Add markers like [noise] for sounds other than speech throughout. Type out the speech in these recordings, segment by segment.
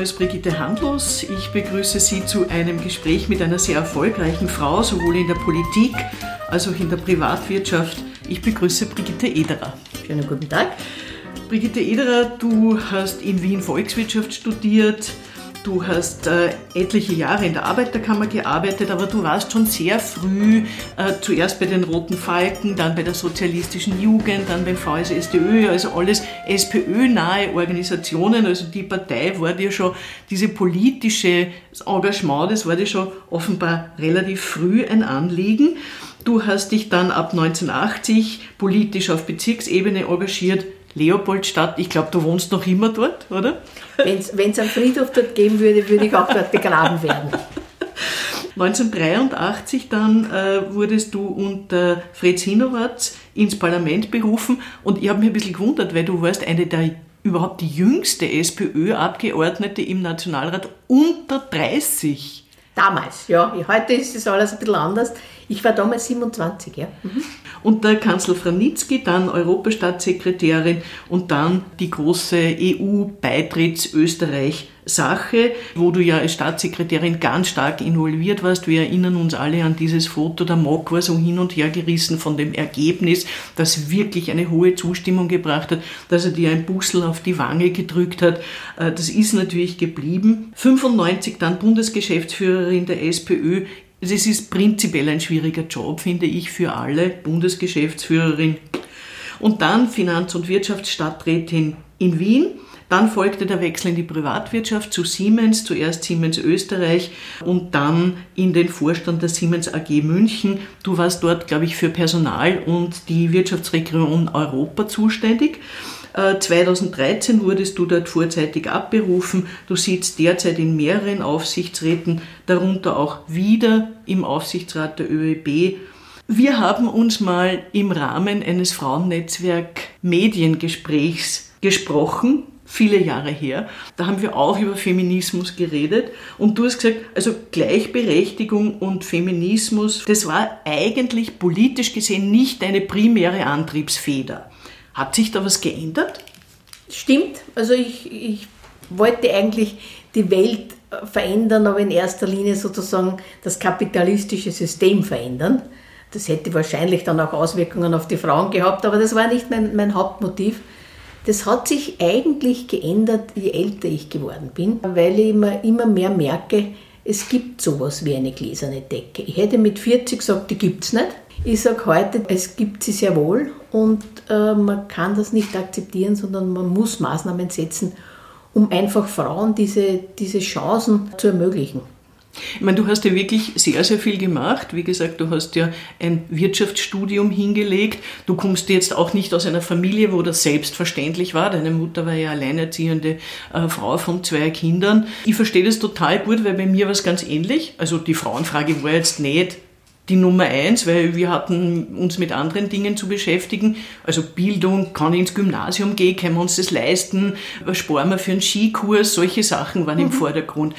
Name ist Brigitte Handlos. Ich begrüße Sie zu einem Gespräch mit einer sehr erfolgreichen Frau, sowohl in der Politik als auch in der Privatwirtschaft. Ich begrüße Brigitte Ederer. Schönen guten Tag. Brigitte Ederer, du hast in Wien Volkswirtschaft studiert, Du hast äh, etliche Jahre in der Arbeiterkammer gearbeitet, aber du warst schon sehr früh äh, zuerst bei den Roten Falken, dann bei der Sozialistischen Jugend, dann beim VSSDÖ, also alles SPÖ-nahe Organisationen. Also die Partei war dir schon, diese politische Engagement, das war dir schon offenbar relativ früh ein Anliegen. Du hast dich dann ab 1980 politisch auf Bezirksebene engagiert, Leopoldstadt. Ich glaube, du wohnst noch immer dort, oder? Wenn es einen Friedhof dort geben würde, würde ich auch dort begraben werden. 1983 dann äh, wurdest du unter Fritz Hinowatz ins Parlament berufen und ich habe mich ein bisschen gewundert, weil du warst eine der überhaupt die jüngste SPÖ-Abgeordnete im Nationalrat unter 30. Damals, ja. Heute ist es alles ein bisschen anders. Ich war damals 27, ja. Mhm. Und der Kanzler Franitzky, dann Europastaatssekretärin und dann die große EU-Beitritts-Österreich- Sache, wo du ja als Staatssekretärin ganz stark involviert warst. Wir erinnern uns alle an dieses Foto. Der Mock war so hin und her gerissen von dem Ergebnis, das wirklich eine hohe Zustimmung gebracht hat, dass er dir ein Bussel auf die Wange gedrückt hat. Äh, das ist natürlich geblieben. 95 dann Bundesgeschäftsführerin der SPÖ. Es ist prinzipiell ein schwieriger Job, finde ich, für alle. Bundesgeschäftsführerin. Und dann Finanz- und Wirtschaftsstadträtin in Wien dann folgte der Wechsel in die Privatwirtschaft zu Siemens, zuerst Siemens Österreich und dann in den Vorstand der Siemens AG München. Du warst dort, glaube ich, für Personal und die Wirtschaftsregion Europa zuständig. 2013 äh, wurdest du dort vorzeitig abberufen. Du sitzt derzeit in mehreren Aufsichtsräten, darunter auch wieder im Aufsichtsrat der ÖEB. Wir haben uns mal im Rahmen eines Frauennetzwerk Mediengesprächs gesprochen viele Jahre her. Da haben wir auch über Feminismus geredet und du hast gesagt, also Gleichberechtigung und Feminismus, das war eigentlich politisch gesehen nicht deine primäre Antriebsfeder. Hat sich da was geändert? Stimmt, also ich, ich wollte eigentlich die Welt verändern, aber in erster Linie sozusagen das kapitalistische System verändern. Das hätte wahrscheinlich dann auch Auswirkungen auf die Frauen gehabt, aber das war nicht mein, mein Hauptmotiv. Das hat sich eigentlich geändert, je älter ich geworden bin, weil ich immer, immer mehr merke, es gibt sowas wie eine gläserne Decke. Ich hätte mit 40 gesagt, die gibt es nicht. Ich sage heute, es gibt sie sehr wohl und äh, man kann das nicht akzeptieren, sondern man muss Maßnahmen setzen, um einfach Frauen diese, diese Chancen zu ermöglichen. Ich meine, du hast ja wirklich sehr, sehr viel gemacht. Wie gesagt, du hast ja ein Wirtschaftsstudium hingelegt. Du kommst jetzt auch nicht aus einer Familie, wo das selbstverständlich war. Deine Mutter war ja alleinerziehende äh, Frau von zwei Kindern. Ich verstehe das total gut, weil bei mir war es ganz ähnlich. Also die Frauenfrage war jetzt nicht die Nummer eins, weil wir hatten uns mit anderen Dingen zu beschäftigen. Also Bildung, kann ich ins Gymnasium gehen, können wir uns das leisten, was sparen wir für einen Skikurs, solche Sachen waren mhm. im Vordergrund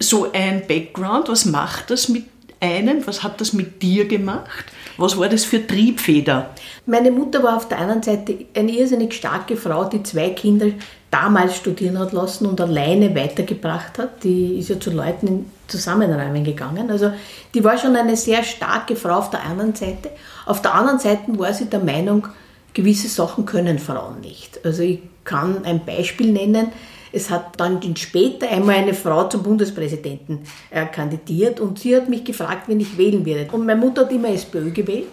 so ein Background? Was macht das mit einem? Was hat das mit dir gemacht? Was war das für Triebfeder? Meine Mutter war auf der anderen Seite eine irrsinnig starke Frau, die zwei Kinder damals studieren hat lassen und alleine weitergebracht hat. Die ist ja zu Leuten Zusammenräumen gegangen. Also die war schon eine sehr starke Frau auf der anderen Seite. Auf der anderen Seite war sie der Meinung, gewisse Sachen können Frauen nicht. Also ich kann ein Beispiel nennen. Es hat dann später einmal eine Frau zum Bundespräsidenten äh, kandidiert und sie hat mich gefragt, wen ich wählen werde. Und meine Mutter hat immer SPÖ gewählt.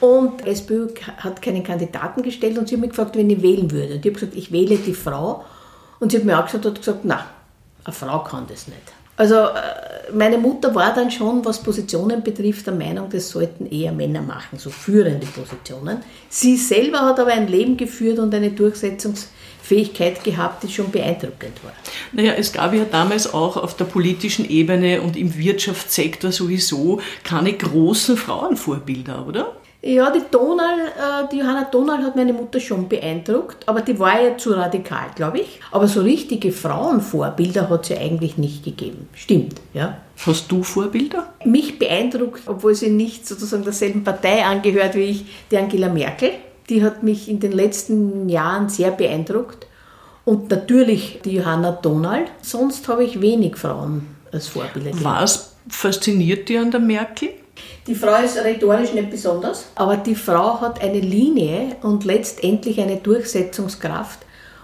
Und SPÖ hat keinen Kandidaten gestellt und sie hat mich gefragt, wen ich wählen würde. Und ich habe gesagt, ich wähle die Frau. Und sie hat mir auch gesagt, hat gesagt, na, eine Frau kann das nicht. Also äh, meine Mutter war dann schon, was Positionen betrifft, der Meinung, das sollten eher Männer machen, so führende Positionen. Sie selber hat aber ein Leben geführt und eine Durchsetzungs- Fähigkeit gehabt, die schon beeindruckend war. Naja, es gab ja damals auch auf der politischen Ebene und im Wirtschaftssektor sowieso keine großen Frauenvorbilder, oder? Ja, die Donal, äh, die Johanna Donal hat meine Mutter schon beeindruckt, aber die war ja zu radikal, glaube ich. Aber so richtige Frauenvorbilder hat sie eigentlich nicht gegeben. Stimmt, ja. Hast du Vorbilder? Mich beeindruckt, obwohl sie nicht sozusagen derselben Partei angehört wie ich, die Angela Merkel. Die hat mich in den letzten Jahren sehr beeindruckt. Und natürlich die Johanna Donald. Sonst habe ich wenig Frauen als Vorbilder. Was fasziniert dir an der Merkel? Die Frau ist rhetorisch nicht besonders, aber die Frau hat eine Linie und letztendlich eine Durchsetzungskraft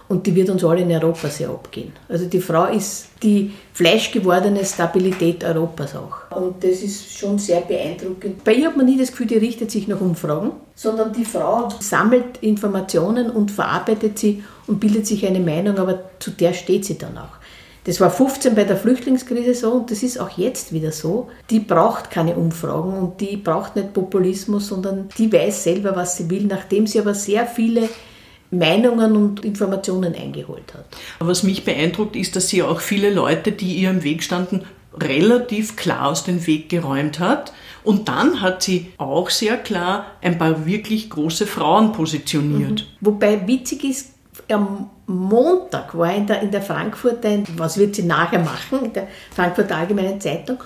und die wird uns alle in Europa sehr abgehen. Also die Frau ist die fleischgewordene Stabilität Europas auch. Und das ist schon sehr beeindruckend. Bei ihr hat man nie das Gefühl, die richtet sich nach Umfragen, sondern die Frau sammelt Informationen und verarbeitet sie und bildet sich eine Meinung, aber zu der steht sie dann auch. Das war 15 bei der Flüchtlingskrise so und das ist auch jetzt wieder so. Die braucht keine Umfragen und die braucht nicht Populismus, sondern die weiß selber, was sie will, nachdem sie aber sehr viele Meinungen und Informationen eingeholt hat. Was mich beeindruckt, ist, dass sie auch viele Leute, die ihr im Weg standen, relativ klar aus dem Weg geräumt hat. Und dann hat sie auch sehr klar ein paar wirklich große Frauen positioniert. Mhm. Wobei witzig ist, am Montag war in der, in der Frankfurter, was wird sie nachher machen, in der Frankfurter Allgemeinen Zeitung,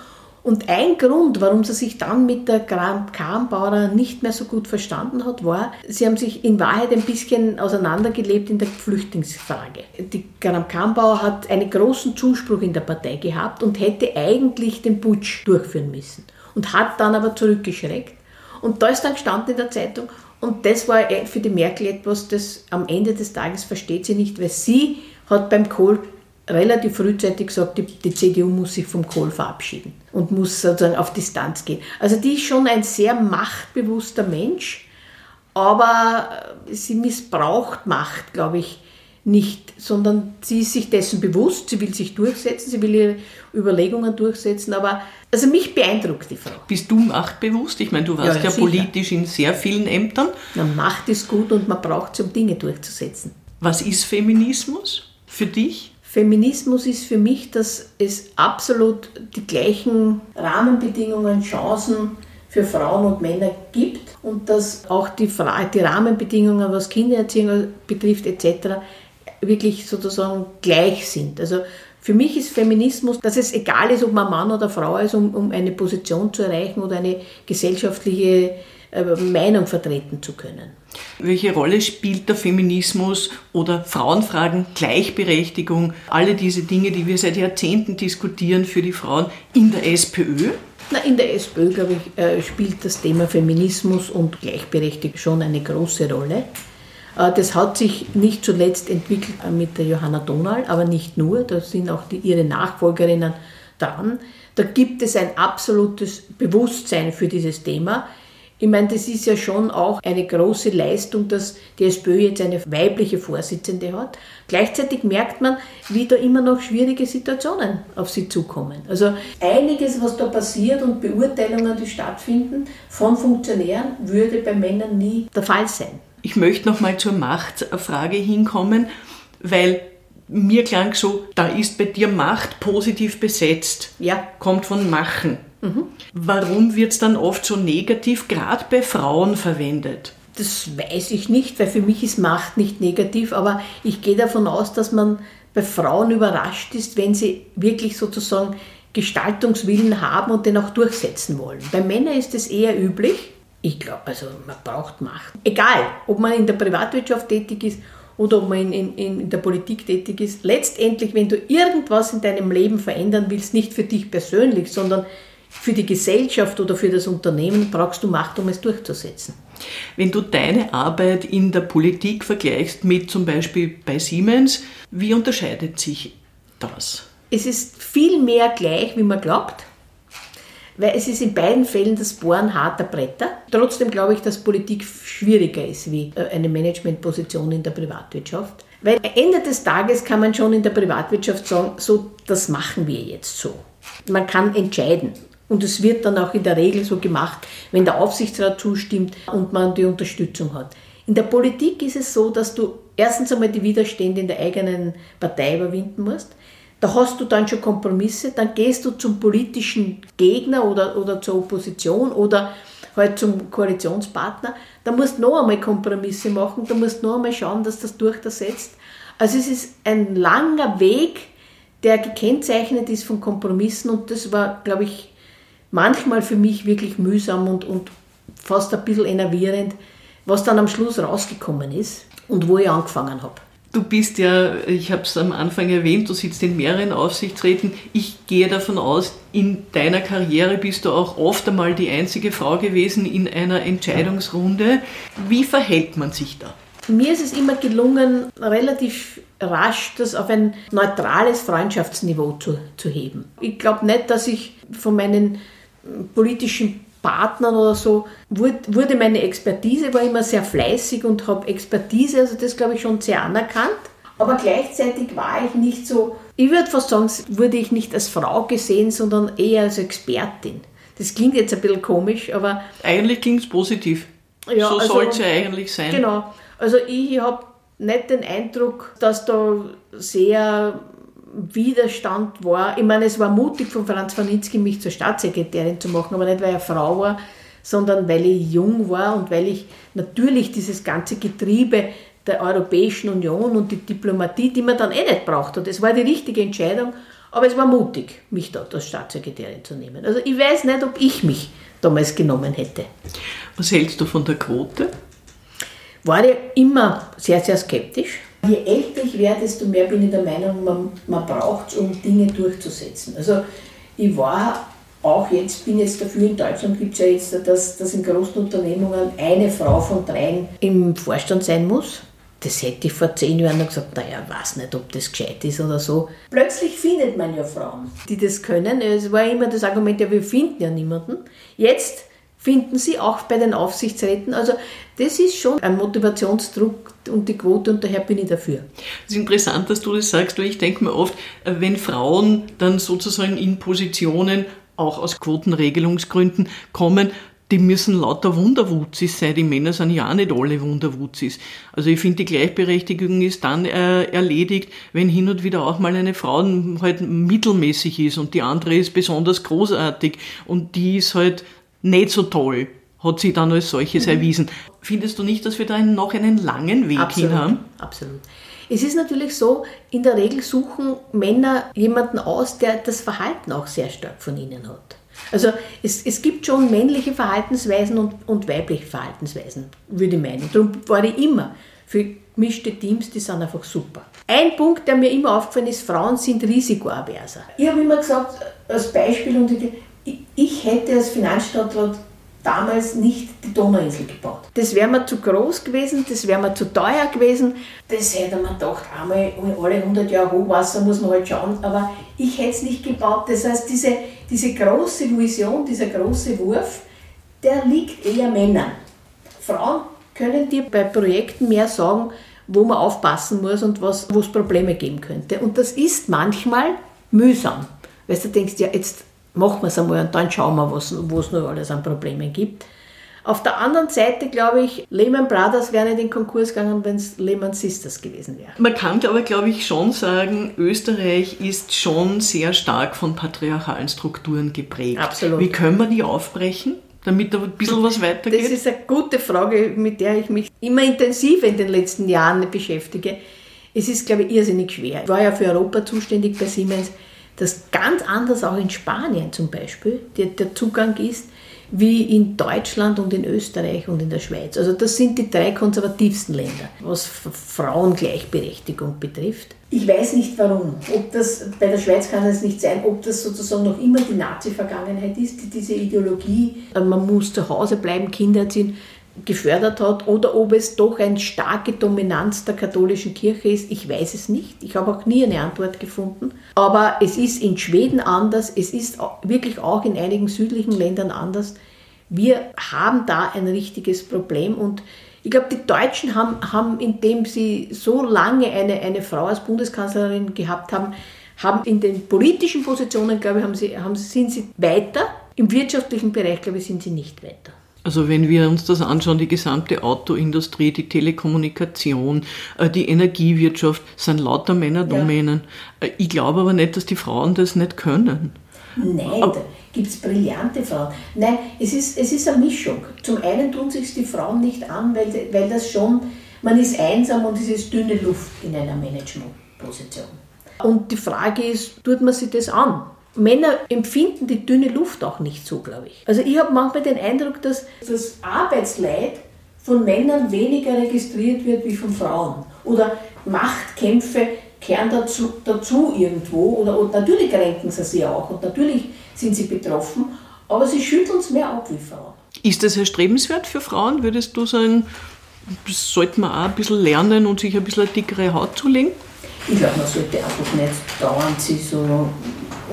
und ein Grund, warum sie sich dann mit der Kram-Bauer nicht mehr so gut verstanden hat, war, sie haben sich in Wahrheit ein bisschen auseinandergelebt in der Flüchtlingsfrage. Die Kram-Bauer hat einen großen Zuspruch in der Partei gehabt und hätte eigentlich den Putsch durchführen müssen und hat dann aber zurückgeschreckt. Und da ist dann gestanden in der Zeitung, und das war für die Merkel etwas, das am Ende des Tages versteht sie nicht, weil sie hat beim Kohl relativ frühzeitig gesagt, die, die, CDU muss sich vom Kohl verabschieden und muss sozusagen auf Distanz gehen. Also die ist schon ein sehr machtbewusster Mensch, aber sie missbraucht Macht, glaube ich, nicht, sondern sie ist sich dessen bewusst, sie will sich durchsetzen, sie will ihre Überlegungen durchsetzen, aber also mich beeindruckt die Frau. Bist du machtbewusst? Ich meine, du warst ja, ja politisch in sehr vielen Ämtern. Na, Macht ist gut und man braucht sie, um Dinge durchzusetzen. Was ist Feminismus für dich? Feminismus ist für mich, dass es absolut die gleichen Rahmenbedingungen, Chancen für Frauen und Männer gibt und dass auch die, die Rahmenbedingungen, was Kindererziehung betrifft etc., wirklich sozusagen gleich sind. Also für mich ist Feminismus, dass es egal ist, ob man Mann oder Frau ist, um, um eine Position zu erreichen oder eine gesellschaftliche äh, Meinung vertreten zu können. Welche Rolle spielt der Feminismus oder Frauenfragen, Gleichberechtigung, alle diese Dinge, die wir seit Jahrzehnten diskutieren für die Frauen in der SPÖ? Na, in der SPÖ, glaube ich, äh, spielt das Thema Feminismus und Gleichberechtigung schon eine große Rolle. Äh, das hat sich nicht zuletzt entwickelt mit der Johanna Donal, aber nicht nur, da sind auch die, ihre Nachfolgerinnen dran. Da gibt es ein absolutes Bewusstsein für dieses Thema. Ich meine, das ist ja schon auch eine große Leistung, dass die SPÖ jetzt eine weibliche Vorsitzende hat. Gleichzeitig merkt man, wie da immer noch schwierige Situationen auf sie zukommen. Also einiges, was da passiert und Beurteilungen, die stattfinden von Funktionären, würde bei Männern nie der Fall sein. Ich möchte nochmal zur Machtfrage hinkommen, weil mir klang so, da ist bei dir Macht positiv besetzt. Ja. Kommt von Machen. Mhm. Warum wird es dann oft so negativ, gerade bei Frauen verwendet? Das weiß ich nicht, weil für mich ist Macht nicht negativ, aber ich gehe davon aus, dass man bei Frauen überrascht ist, wenn sie wirklich sozusagen Gestaltungswillen haben und den auch durchsetzen wollen. Bei Männern ist es eher üblich. Ich glaube, also man braucht Macht. Egal, ob man in der Privatwirtschaft tätig ist oder ob man in, in, in, der Politik tätig ist. Letztendlich, wenn du irgendwas in deinem Leben verändern willst, nicht für dich persönlich, sondern für die Gesellschaft oder für das Unternehmen brauchst du Macht, um es durchzusetzen. Wenn du deine Arbeit in der Politik vergleichst mit zum Beispiel bei Siemens, wie unterscheidet sich das? Es ist viel mehr gleich, wie man glaubt, weil es ist in beiden Fällen das Bohren harter Bretter. Trotzdem glaube ich, dass Politik schwieriger ist wie äh, eine Managementposition in der Privatwirtschaft. Weil Ende des Tages kann man schon in der Privatwirtschaft sagen, so, das machen wir jetzt so. Man kann entscheiden. Und es wird dann auch in der Regel so gemacht, wenn der Aufsichtsrat zustimmt und man die Unterstützung hat. In der Politik ist es so, dass du erstens einmal die Widerstände in der eigenen Partei überwinden musst. Da hast du dann schon Kompromisse, dann gehst du zum politischen Gegner oder, oder zur Opposition oder halt zum Koalitionspartner. Da musst du noch einmal Kompromisse machen, da musst du noch einmal schauen, dass das durchsetzt. Also es ist ein langer Weg, der gekennzeichnet ist von Kompromissen und das war, glaube ich, manchmal für mich wirklich mühsam und, und fast ein bisschen enervierend, was dann am Schluss rausgekommen ist und wo ich angefangen habe. Du bist ja, ich habe es am Anfang erwähnt, du sitzt in mehreren Aufsichtsräten. Ich gehe davon aus, in deiner Karriere bist du auch oft einmal die einzige Frau gewesen in einer Entscheidungsrunde. Wie verhält man sich da? Mir ist es immer gelungen, relativ rasch das auf ein neutrales Freundschaftsniveau zu, zu heben. Ich glaube nicht, dass ich von meinen politischen Partnern oder so, wurde meine Expertise, war immer sehr fleißig und habe Expertise, also das glaube ich schon sehr anerkannt. Aber gleichzeitig war ich nicht so, ich würde fast sagen, wurde ich nicht als Frau gesehen, sondern eher als Expertin. Das klingt jetzt ein bisschen komisch, aber. Eigentlich klingt es positiv. Ja, so also, soll es ja eigentlich sein. Genau. Also ich habe nicht den Eindruck, dass da sehr Widerstand war. Ich meine, es war mutig von Franz Wanitzki, mich zur Staatssekretärin zu machen, aber nicht, weil er Frau war, sondern weil ich jung war und weil ich natürlich dieses ganze Getriebe der Europäischen Union und die Diplomatie, die man dann eh nicht braucht hat. Es war die richtige Entscheidung, aber es war mutig, mich dort als Staatssekretärin zu nehmen. Also ich weiß nicht, ob ich mich damals genommen hätte. Was hältst du von der Quote? War ich immer sehr, sehr skeptisch Je älter ich werde, desto mehr bin ich der Meinung, man, man braucht es, um Dinge durchzusetzen. Also ich war auch jetzt, bin jetzt dafür, in Deutschland gibt es ja jetzt, dass, dass in großen Unternehmungen eine Frau von dreien im Vorstand sein muss. Das hätte ich vor zehn Jahren noch gesagt, naja, weiß nicht, ob das gescheit ist oder so. Plötzlich findet man ja Frauen, die das können. Es war immer das Argument, ja, wir finden ja niemanden. Jetzt finden sie auch bei den Aufsichtsräten. Also das ist schon ein Motivationsdruck und die Quote und daher bin ich dafür. Es ist interessant, dass du das sagst, weil ich denke mir oft, wenn Frauen dann sozusagen in Positionen auch aus Quotenregelungsgründen kommen, die müssen lauter Wunderwutzis sein. Die Männer sind ja auch nicht alle Wunderwutzis. Also ich finde, die Gleichberechtigung ist dann äh, erledigt, wenn hin und wieder auch mal eine Frau halt mittelmäßig ist und die andere ist besonders großartig und die ist halt nicht so toll, hat sie dann als solches mhm. erwiesen. Findest du nicht, dass wir da noch einen langen Weg absolut, hin haben? Absolut. Es ist natürlich so, in der Regel suchen Männer jemanden aus, der das Verhalten auch sehr stark von ihnen hat. Also es, es gibt schon männliche Verhaltensweisen und, und weibliche Verhaltensweisen, würde ich meinen. Darum war ich immer für gemischte Teams, die sind einfach super. Ein Punkt, der mir immer aufgefallen ist, Frauen sind risikoaverser. Ich habe immer gesagt, als Beispiel, und ich, ich hätte als Finanzstadtrat damals nicht die Donauinsel gebaut. Das wäre mir zu groß gewesen, das wäre mir zu teuer gewesen. Das hätte man gedacht, einmal alle 100 Jahre Hochwasser muss man halt schauen, aber ich hätte es nicht gebaut. Das heißt, diese, diese große Vision, dieser große Wurf, der liegt eher Männern. Frauen können dir bei Projekten mehr sagen, wo man aufpassen muss und was, wo es Probleme geben könnte. Und das ist manchmal mühsam, weil du denkst, ja, jetzt machen wir es einmal und dann schauen wir, was, wo es noch alles an Problemen gibt. Auf der anderen Seite glaube ich, Lehman Brothers wäre nicht in Konkurs gegangen, wenn es Lehman Sisters gewesen wäre. Man kann aber, glaube ich, schon sagen, Österreich ist schon sehr stark von patriarchalen Strukturen geprägt. Absolut. Wie können wir die aufbrechen? damit da ein bisschen was weitergeht? Das ist eine gute Frage, mit der ich mich immer intensiver in den letzten Jahren beschäftige. Es ist, glaube ich, irrsinnig schwer. Ich war ja für Europa zuständig bei Siemens dass ganz anders auch in Spanien zum Beispiel der, der Zugang ist, wie in Deutschland und in Österreich und in der Schweiz. Also das sind die drei konservativsten Länder, was Frauengleichberechtigung betrifft. Ich weiß nicht warum. Ob das, bei der Schweiz kann es nicht sein, ob das sozusagen noch immer die Nazi-Vergangenheit ist, die diese Ideologie, man muss zu Hause bleiben, Kinder erziehen, gefördert hat oder ob es doch eine starke Dominanz der katholischen Kirche ist. Ich weiß es nicht. Ich habe auch nie eine Antwort gefunden. Aber es ist in Schweden anders. Es ist wirklich auch in einigen südlichen Ländern anders. Wir haben da ein richtiges Problem und ich glaube, die Deutschen haben, haben, indem sie so lange eine, eine Frau als Bundeskanzlerin gehabt haben, haben in den politischen Positionen, glaube ich, haben sie, haben, sind sie weiter. Im wirtschaftlichen Bereich, glaube ich, sind sie nicht weiter. Also wenn wir uns das anschauen, die gesamte Autoindustrie, die Telekommunikation, äh, die Energiewirtschaft, sind lauter Männerdomänen. Ja. Äh, ich glaube aber nicht, dass die Frauen das nicht können. Nein, aber, da gibt es brillante Frauen. Nein, es ist, es ist eine Mischung. Zum einen tun sich die Frauen nicht an, weil, weil das schon, man ist einsam und es ist dünne Luft in einer Managementposition. Und die Frage ist, tut man sich das an? Männer empfinden die dünne Luft auch nicht so, glaube ich. Also ich habe manchmal den Eindruck, dass das Arbeitsleid von Männern weniger registriert wird wie von Frauen. Oder Machtkämpfe kehren dazu, dazu irgendwo. Oder, und natürlich kränken sie sie auch und natürlich sind sie betroffen, aber sie schütteln es mehr ab wie Frauen. Ist das erstrebenswert für Frauen? Würdest du sagen, das sollte man auch ein bisschen lernen und sich ein bisschen eine dickere Haut zulegen? Ich glaube, man sollte einfach nicht dauernd sich so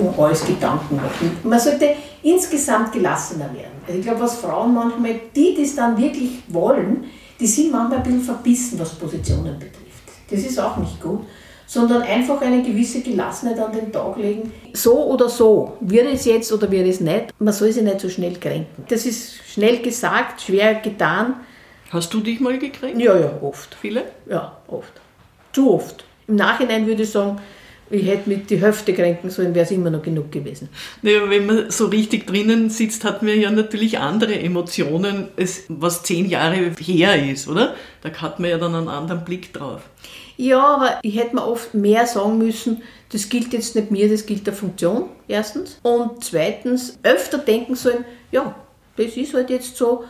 um alles Gedanken machen. Man sollte insgesamt gelassener werden. Also ich glaube, was Frauen manchmal, die das dann wirklich wollen, die sind manchmal ein bisschen verbissen, was Positionen betrifft. Das ist auch nicht gut. Sondern einfach eine gewisse Gelassenheit an den Tag legen. So oder so, wird es jetzt oder wird es nicht, man soll sich nicht so schnell kränken. Das ist schnell gesagt, schwer getan. Hast du dich mal gekränkt? Ja, ja, oft. Viele? Ja, oft. Zu oft. Im Nachhinein würde ich sagen, ich hätte mit die Hälfte kränken sollen, wäre es immer noch genug gewesen. Naja, wenn man so richtig drinnen sitzt, hat man ja natürlich andere Emotionen, als was zehn Jahre her ist, oder? Da hat man ja dann einen anderen Blick drauf. Ja, aber ich hätte mir oft mehr sagen müssen, das gilt jetzt nicht mir, das gilt der Funktion, erstens. Und zweitens, öfter denken sollen, ja, das ist halt jetzt so,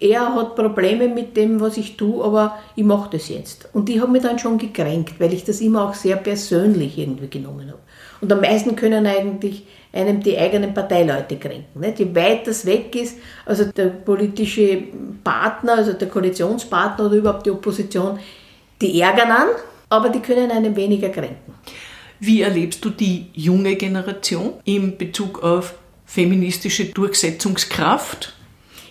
er hat Probleme mit dem, was ich tue, aber ich mache das jetzt. Und ich habe mich dann schon gekränkt, weil ich das immer auch sehr persönlich irgendwie genommen habe. Und am meisten können eigentlich einem die eigenen Parteileute kränken. Je weit das weg ist, also der politische Partner, also der Koalitionspartner oder überhaupt die Opposition, die ärgern an, aber die können einen weniger kränken. Wie erlebst du die junge Generation in Bezug auf feministische Durchsetzungskraft?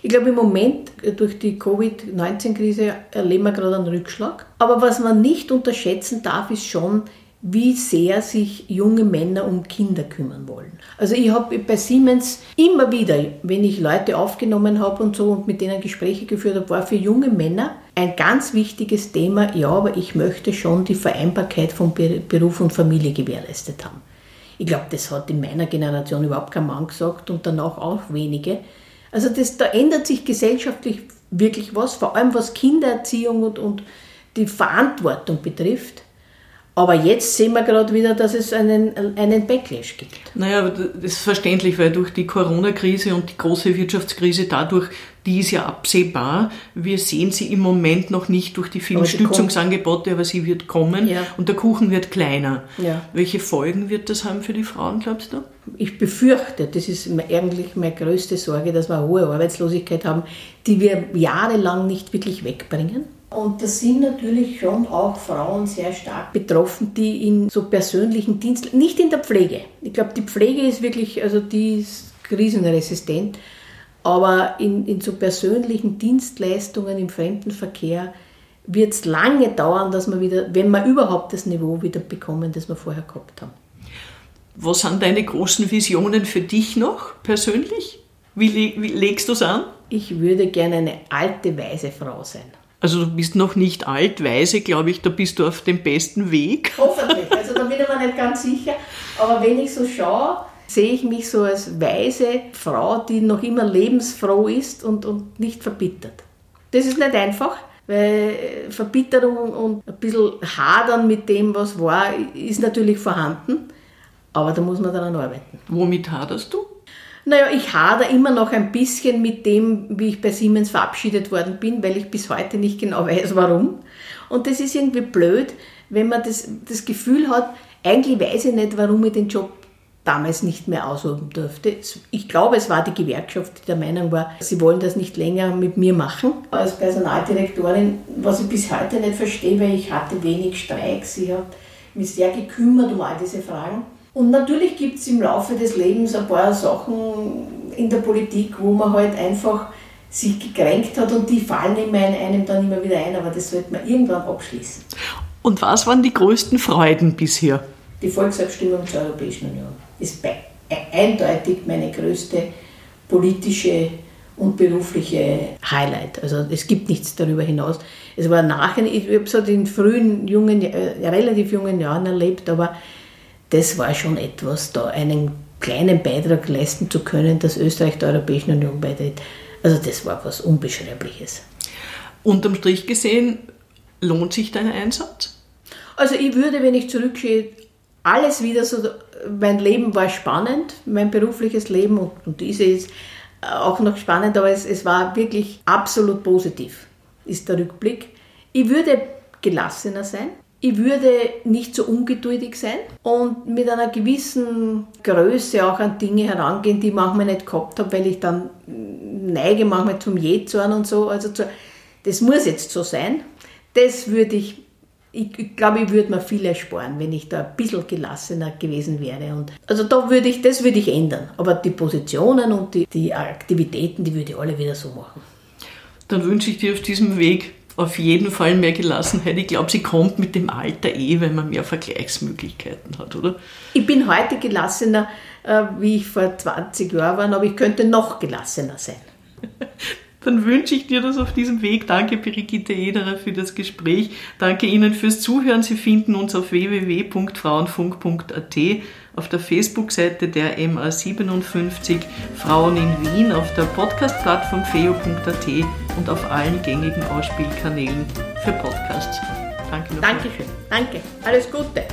Ich glaube, im Moment äh, durch die Covid-19-Krise erleben wir gerade einen Rückschlag. Aber was man nicht unterschätzen darf, ist schon, wie sehr sich junge Männer um Kinder kümmern wollen. Also ich habe bei Siemens immer wieder, wenn ich Leute aufgenommen habe und so und mit denen Gespräche geführt habe, war für junge Männer ein ganz wichtiges Thema, ja, aber ich möchte schon die Vereinbarkeit von Beruf und Familie gewährleistet haben. Ich glaube, das hat in meiner Generation überhaupt kein Mann gesagt und danach auch wenige. Also das, da ändert sich gesellschaftlich wirklich was, vor allem was Kindererziehung und, und die Verantwortung betrifft. Aber jetzt sehen wir gerade wieder, dass es einen, einen Backlash gibt. Naja, das ist verständlich, weil durch die Corona-Krise und die große Wirtschaftskrise dadurch, die ist ja absehbar. Wir sehen sie im Moment noch nicht durch die vielen aber Stützungsangebote, aber sie wird kommen ja. und der Kuchen wird kleiner. Ja. Welche Folgen wird das haben für die Frauen, glaubst du? Ich befürchte, das ist eigentlich meine größte Sorge, dass wir eine hohe Arbeitslosigkeit haben, die wir jahrelang nicht wirklich wegbringen und da sind natürlich schon auch Frauen sehr stark betroffen, die in so persönlichen Diensten, nicht in der Pflege. Ich glaube, die Pflege ist wirklich, also die ist krisenresistent, aber in, in so persönlichen Dienstleistungen im Fremdenverkehr wird es lange dauern, dass wir wieder, wenn wir überhaupt das Niveau wieder bekommen, das wir vorher gehabt haben. Was sind deine großen Visionen für dich noch persönlich? Wie, wie legst du es an? Ich würde gerne eine alte, weise Frau sein. Also du bist noch nicht alt, weise, glaube ich, da bist du auf dem besten Weg. Hoffentlich, also da bin ich mir nicht ganz sicher. Aber wenn ich so schaue, sehe ich mich so als weise Frau, die noch immer lebensfroh ist und, und nicht verbittert. Das ist nicht einfach, weil Verbitterung und ein bisschen Hadern mit dem, was war, ist natürlich vorhanden. Aber da muss man daran arbeiten. Womit haderst du? Naja, ich hader immer noch ein bisschen mit dem, wie ich bei Siemens verabschiedet worden bin, weil ich bis heute nicht genau weiß, warum. Und das ist irgendwie blöd, wenn man das, das Gefühl hat, eigentlich weiß ich nicht, warum ich den Job damals nicht mehr ausüben durfte. Ich glaube, es war die Gewerkschaft, die der Meinung war, sie wollen das nicht länger mit mir machen. Als Personaldirektorin, was ich bis heute nicht verstehe, weil ich hatte wenig Streiks, ich habe mich sehr gekümmert um all diese Fragen. Und natürlich gibt es im Laufe des Lebens ein paar Sachen in der Politik, wo man halt einfach sich gekränkt hat und die fallen einem dann immer wieder ein, aber das sollte man irgendwann abschließen. Und was waren die größten Freuden bisher? Die Volksabstimmung zur Europäischen Union ist eindeutig meine größte politische und berufliche Highlight. Also es gibt nichts darüber hinaus. Es war nachher, ich habe es halt in frühen, jungen, äh, relativ jungen Jahren erlebt, aber das war schon etwas, da einen kleinen Beitrag leisten zu können, dass Österreich der Europäischen Union beitritt. Also das war was Unbeschreibliches. Unterm Strich gesehen, lohnt sich dein Einsatz? Also ich würde, wenn ich zurückgehe, alles wieder so, mein Leben war spannend, mein berufliches Leben und, und diese ist auch noch spannend, aber es, es war wirklich absolut positiv. ist der Rückblick. Ich würde gelassener sein. Ich würde nicht so ungeduldig sein und mit einer gewissen Größe auch an Dinge herangehen, die ich manchmal nicht gehabt habe, weil ich dann neige manchmal zum Jähzorn und so. Also zu, das muss jetzt so sein. Das würde ich, ich, ich glaube, ich würde mir viel ersparen, wenn ich da ein bisschen gelassener gewesen wäre. Und also da würde ich, das würde ich ändern. Aber die Positionen und die, die Aktivitäten, die würde ich alle wieder so machen. Dann wünsche ich dir auf diesem Weg auf jeden Fall mehr Gelassenheit. Ich glaube, sie kommt mit dem Alter eh, wenn man mehr Vergleichsmöglichkeiten hat, oder? Ich bin heute gelassener, äh, wie ich vor 20 Jahren war, aber ich könnte noch gelassener sein. [laughs] Dann wünsche ich dir das auf diesem Weg. Danke, Brigitte Ederer, für das Gespräch. Danke Ihnen fürs Zuhören. Sie finden uns auf www.frauenfunk.at, auf der Facebook-Seite der MA57 Frauen in Wien, auf der Podcast-Plattform feo.at und auf allen gängigen Ausspielkanälen für Podcasts. Danke noch. Dankeschön. Danke. Alles Gute.